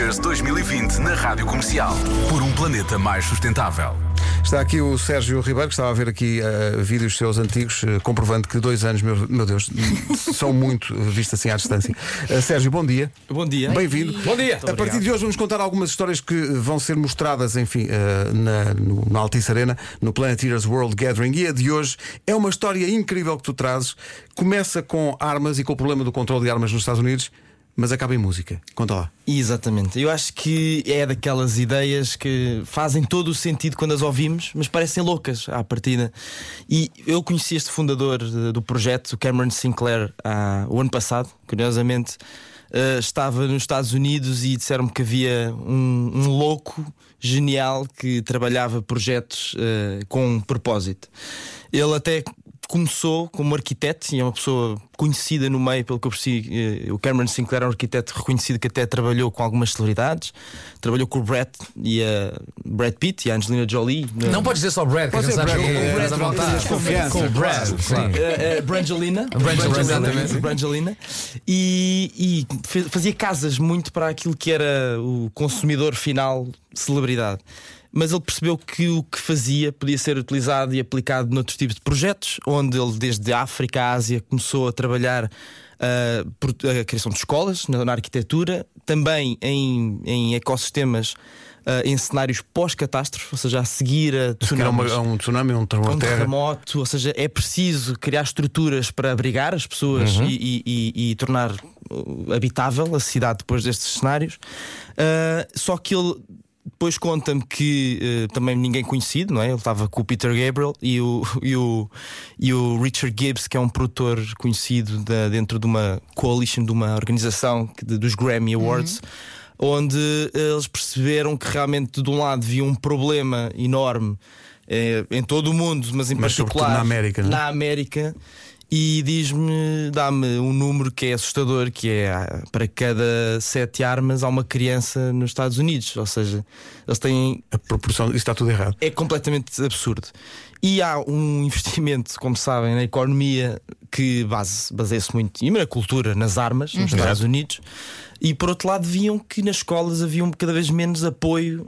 Planeteers 2020 na Rádio Comercial. Por um planeta mais sustentável. Está aqui o Sérgio Ribeiro, que estava a ver aqui uh, vídeos seus antigos, uh, comprovando que dois anos, meu, meu Deus, são muito, uh, visto assim à distância. Uh, Sérgio, bom dia. Bom dia. Bem-vindo. Bom dia. A partir de hoje vamos contar algumas histórias que vão ser mostradas, enfim, uh, na, no, na Altice Arena, no Planeteers World Gathering. E a de hoje é uma história incrível que tu trazes. Começa com armas e com o problema do controle de armas nos Estados Unidos. Mas acaba em música. Conta lá. Exatamente. Eu acho que é daquelas ideias que fazem todo o sentido quando as ouvimos, mas parecem loucas à partida. E eu conheci este fundador do projeto, Cameron Sinclair, há, o ano passado, curiosamente. Uh, estava nos Estados Unidos e disseram-me que havia um, um, louco genial que trabalhava projetos uh, com um propósito. Ele até começou como arquiteto e é uma pessoa conhecida no meio, pelo que eu percebi. Eh, o Cameron Sinclair é um arquiteto reconhecido que até trabalhou com algumas celebridades. Trabalhou com o Brad e a Brad Pitt e a Angelina Jolie. Não podes dizer só Brad, que a gente sabe que é. Com o Brad, Brangelina. Brangelina. E, e fazia casas muito para aquilo que era o consumidor final celebridade mas ele percebeu que o que fazia podia ser utilizado e aplicado noutros tipos de projetos, onde ele, desde a África à Ásia, começou a trabalhar uh, a criação de escolas na, na arquitetura, também em, em ecossistemas. Uh, em cenários pós-catástrofe, ou seja, a seguir a tsunamis, um tsunami, um terremoto, um terremoto, ou seja, é preciso criar estruturas para abrigar as pessoas uhum. e, e, e, e, tornar habitável a cidade depois destes cenários. Uh, só que ele depois conta-me que uh, também ninguém conhecido, não é? Ele estava com o Peter Gabriel e o, e o, e o Richard Gibbs, que é um produtor conhecido da, dentro de uma coalition, de uma organização de, dos Grammy Awards. Uhum. Onde uh, eles perceberam que realmente de um lado havia um problema enorme eh, em todo o mundo, mas em mas particular na América, na América e diz-me, dá-me um número que é assustador, que é para cada sete armas há uma criança nos Estados Unidos. Ou seja, eles têm. A proporção, isso está tudo errado. É completamente absurdo. E há um investimento, como sabem, na economia que base, baseia-se muito na cultura, nas armas, nos uhum. Estados Unidos. E por outro lado, viam que nas escolas havia cada vez menos apoio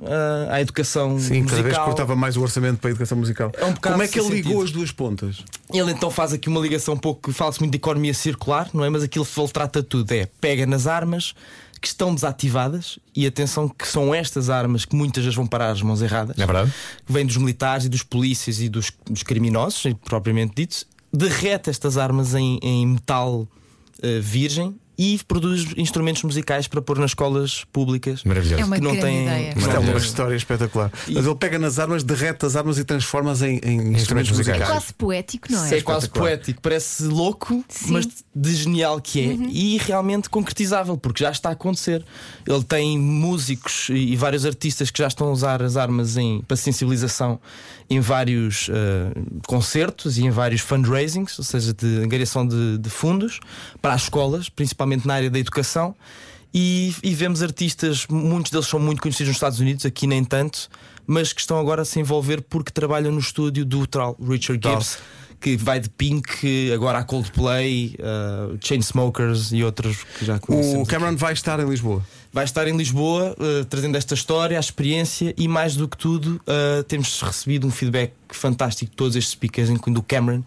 à, à educação Sim, musical. cada vez cortava mais o orçamento para a educação musical. É um Como é que ele sentido. ligou as duas pontas? Ele então faz aqui uma ligação um pouco, fala-se muito de economia circular, não é? Mas aquilo que ele trata tudo é pega nas armas que estão desativadas e atenção que são estas armas que muitas vezes vão parar as mãos erradas. É verdade. Vêm dos militares e dos polícias e dos, dos criminosos, propriamente ditos, derrete estas armas em, em metal uh, virgem e produz instrumentos musicais para pôr nas escolas públicas. Maravilhoso. É uma que não tem. ideia. Isto é uma história espetacular. E... Mas ele pega nas armas, derrete as armas e transforma-as em, em instrumentos musicais. É quase poético, não é? É quase poético, parece louco, Sim. mas de genial que é uhum. e realmente concretizável, porque já está a acontecer. Ele tem músicos e vários artistas que já estão a usar as armas em, para sensibilização em vários uh, concertos e em vários fundraisings, ou seja, de angariação de, de fundos para as escolas, principalmente na área da educação. E, e, vemos artistas, muitos deles são muito conhecidos nos Estados Unidos, aqui nem tanto, mas que estão agora a se envolver porque trabalham no estúdio do tal Richard Gibbs. Que vai de Pink, agora a Coldplay, uh, Chainsmokers e outros que já conhecemos. O Cameron aqui. vai estar em Lisboa. Vai estar em Lisboa, uh, trazendo esta história, a experiência e, mais do que tudo, uh, temos recebido um feedback fantástico de todos estes speakers, incluindo o Cameron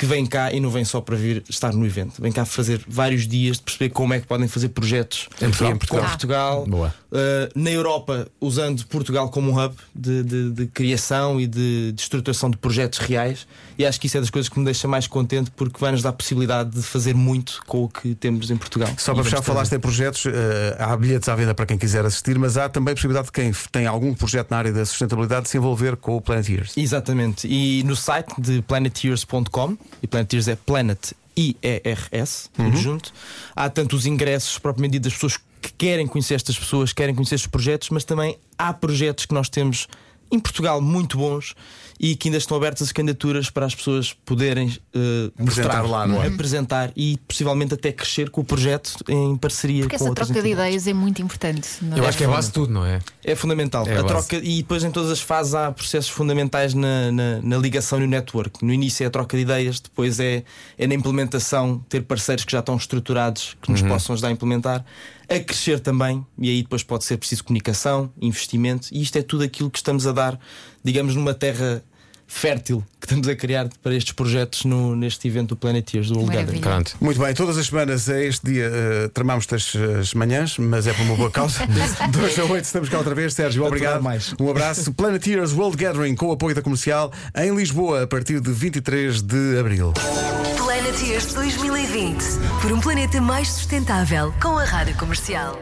que vem cá e não vem só para vir estar no evento, vem cá fazer vários dias de perceber como é que podem fazer projetos em Portugal, com Portugal. Uh, na Europa, usando Portugal como um hub de, de, de criação e de, de, estruturação de projetos reais. E acho que isso é das coisas que me deixa mais contente porque vai nos dar a possibilidade de fazer muito com o que temos em Portugal. Só para fechar, falaste em projetos, uh, há bilhetes à venda para quem quiser assistir, mas há também a possibilidade de quem tem algum projeto na área da sustentabilidade de se envolver com o Planeteers. Exatamente. E no site de planeteers.com e Planeteers é Planet IERS, tudo uhum. junto. Há tanto os ingressos propriamente dito das pessoas que querem conhecer estas pessoas, querem conhecer estes projetos, mas também há projetos que nós temos em Portugal muito bons e que ainda estão abertas as candidaturas para as pessoas poderem uh, mostrar lá, não é? apresentar e possivelmente até crescer com o projeto em parceria Porque com essa troca de ideias é muito importante. Eu é? acho que é a base de tudo, não é? É fundamental. É a, a troca, e depois em todas as fases há processos fundamentais na, na, na, ligação e no network. No início é a troca de ideias, depois é, é na implementação ter parceiros que já estão estruturados que nos uhum. possam ajudar a implementar a crescer também, e aí depois pode ser preciso comunicação, investimento, e isto é tudo aquilo que estamos a dar, digamos, numa terra fértil que estamos a criar para estes projetos no, neste evento do Planeteers do World. Gathering. Pronto. Muito bem, todas as semanas a este dia uh, tramamos as, as manhãs, mas é por uma boa causa. Dois a oito estamos cá outra vez. Sérgio, obrigado. mais. Um abraço. Planeteers World Gathering com o apoio da comercial em Lisboa a partir de 23 de abril. Planeteers 2020. Por um planeta mais sustentável. Com a Rádio Comercial.